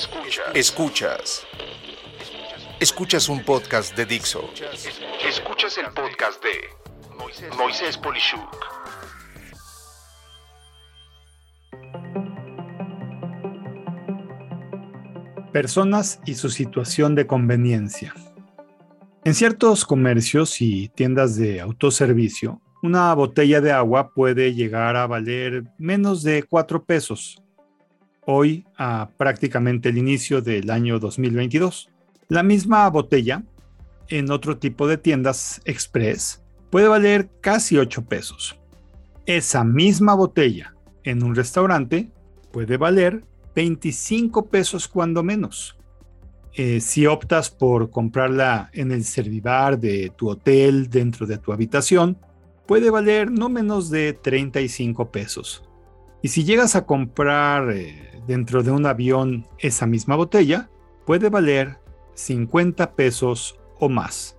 Escuchas. Escuchas. Escuchas un podcast de Dixo. Escuchas el podcast de Moisés Polishuk. Personas y su situación de conveniencia. En ciertos comercios y tiendas de autoservicio, una botella de agua puede llegar a valer menos de 4 pesos. Hoy, a prácticamente el inicio del año 2022. La misma botella, en otro tipo de tiendas express, puede valer casi 8 pesos. Esa misma botella, en un restaurante, puede valer 25 pesos cuando menos. Eh, si optas por comprarla en el servibar de tu hotel dentro de tu habitación, puede valer no menos de 35 pesos. Y si llegas a comprar eh, dentro de un avión esa misma botella, puede valer 50 pesos o más.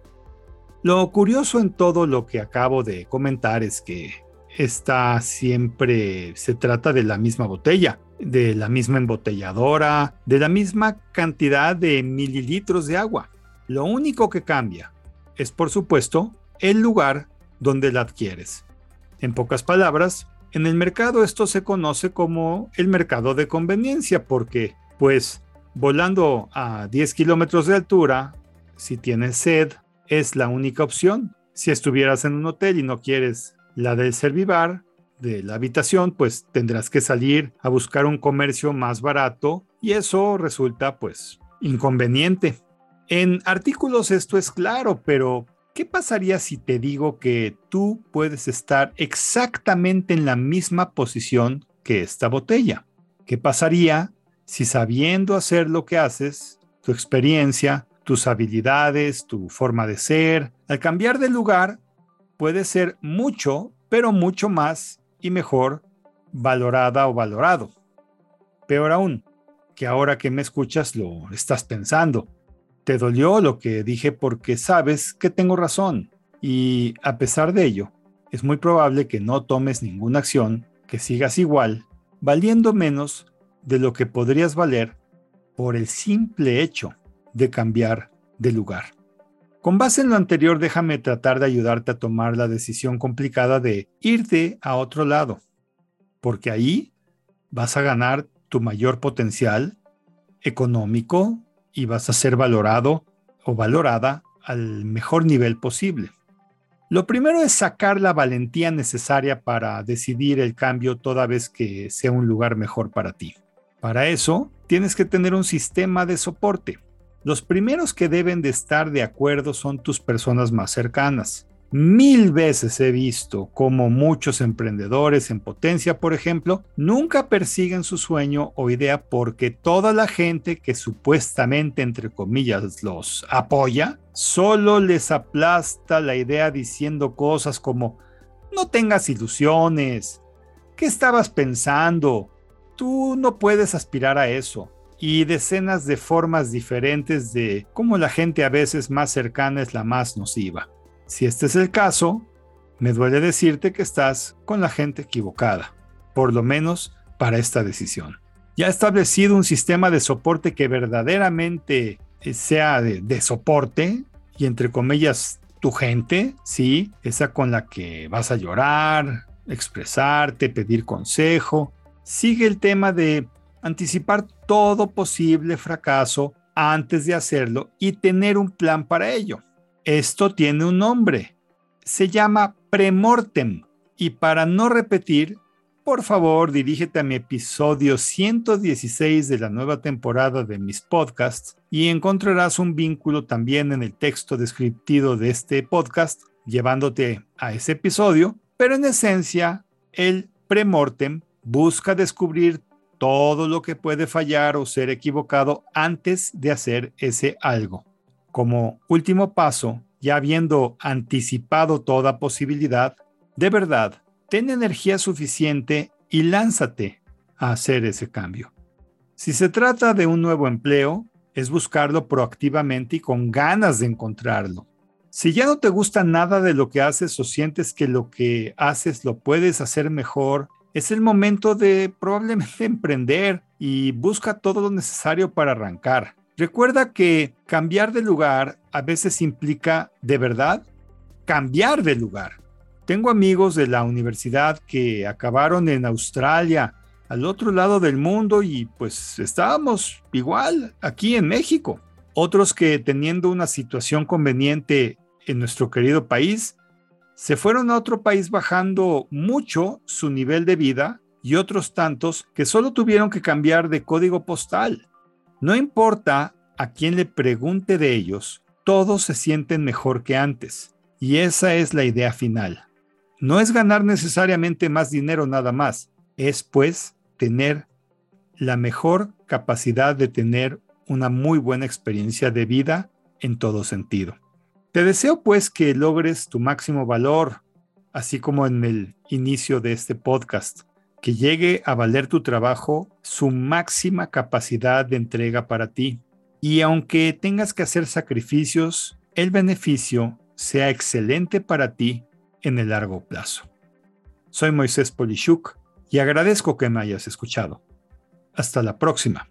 Lo curioso en todo lo que acabo de comentar es que esta siempre se trata de la misma botella de la misma embotelladora, de la misma cantidad de mililitros de agua. Lo único que cambia es, por supuesto, el lugar donde la adquieres. En pocas palabras, en el mercado esto se conoce como el mercado de conveniencia porque, pues, volando a 10 kilómetros de altura, si tienes sed, es la única opción. Si estuvieras en un hotel y no quieres la del servivar, de la habitación, pues tendrás que salir a buscar un comercio más barato y eso resulta pues inconveniente. En artículos esto es claro, pero ¿qué pasaría si te digo que tú puedes estar exactamente en la misma posición que esta botella? ¿Qué pasaría si sabiendo hacer lo que haces, tu experiencia, tus habilidades, tu forma de ser, al cambiar de lugar, puede ser mucho, pero mucho más y mejor valorada o valorado. Peor aún, que ahora que me escuchas lo estás pensando. Te dolió lo que dije porque sabes que tengo razón y a pesar de ello, es muy probable que no tomes ninguna acción, que sigas igual, valiendo menos de lo que podrías valer por el simple hecho de cambiar de lugar. Con base en lo anterior, déjame tratar de ayudarte a tomar la decisión complicada de irte a otro lado, porque ahí vas a ganar tu mayor potencial económico y vas a ser valorado o valorada al mejor nivel posible. Lo primero es sacar la valentía necesaria para decidir el cambio toda vez que sea un lugar mejor para ti. Para eso, tienes que tener un sistema de soporte los primeros que deben de estar de acuerdo son tus personas más cercanas. Mil veces he visto como muchos emprendedores en potencia, por ejemplo, nunca persiguen su sueño o idea porque toda la gente que supuestamente, entre comillas, los apoya, solo les aplasta la idea diciendo cosas como, no tengas ilusiones, ¿qué estabas pensando? Tú no puedes aspirar a eso y decenas de formas diferentes de cómo la gente a veces más cercana es la más nociva. Si este es el caso, me duele decirte que estás con la gente equivocada, por lo menos para esta decisión. Ya establecido un sistema de soporte que verdaderamente eh, sea de, de soporte y entre comillas tu gente, sí, esa con la que vas a llorar, expresarte, pedir consejo. Sigue el tema de anticipar todo posible fracaso antes de hacerlo y tener un plan para ello. Esto tiene un nombre. Se llama premortem. Y para no repetir, por favor dirígete a mi episodio 116 de la nueva temporada de mis podcasts y encontrarás un vínculo también en el texto descriptivo de este podcast llevándote a ese episodio, pero en esencia el premortem busca descubrir todo lo que puede fallar o ser equivocado antes de hacer ese algo. Como último paso, ya habiendo anticipado toda posibilidad, de verdad, ten energía suficiente y lánzate a hacer ese cambio. Si se trata de un nuevo empleo, es buscarlo proactivamente y con ganas de encontrarlo. Si ya no te gusta nada de lo que haces o sientes que lo que haces lo puedes hacer mejor es el momento de probablemente emprender y busca todo lo necesario para arrancar. Recuerda que cambiar de lugar a veces implica, de verdad, cambiar de lugar. Tengo amigos de la universidad que acabaron en Australia, al otro lado del mundo, y pues estábamos igual aquí en México. Otros que teniendo una situación conveniente en nuestro querido país, se fueron a otro país bajando mucho su nivel de vida y otros tantos que solo tuvieron que cambiar de código postal. No importa a quién le pregunte de ellos, todos se sienten mejor que antes. Y esa es la idea final. No es ganar necesariamente más dinero nada más, es pues tener la mejor capacidad de tener una muy buena experiencia de vida en todo sentido. Te deseo pues que logres tu máximo valor, así como en el inicio de este podcast, que llegue a valer tu trabajo su máxima capacidad de entrega para ti. Y aunque tengas que hacer sacrificios, el beneficio sea excelente para ti en el largo plazo. Soy Moisés Polishuk y agradezco que me hayas escuchado. Hasta la próxima.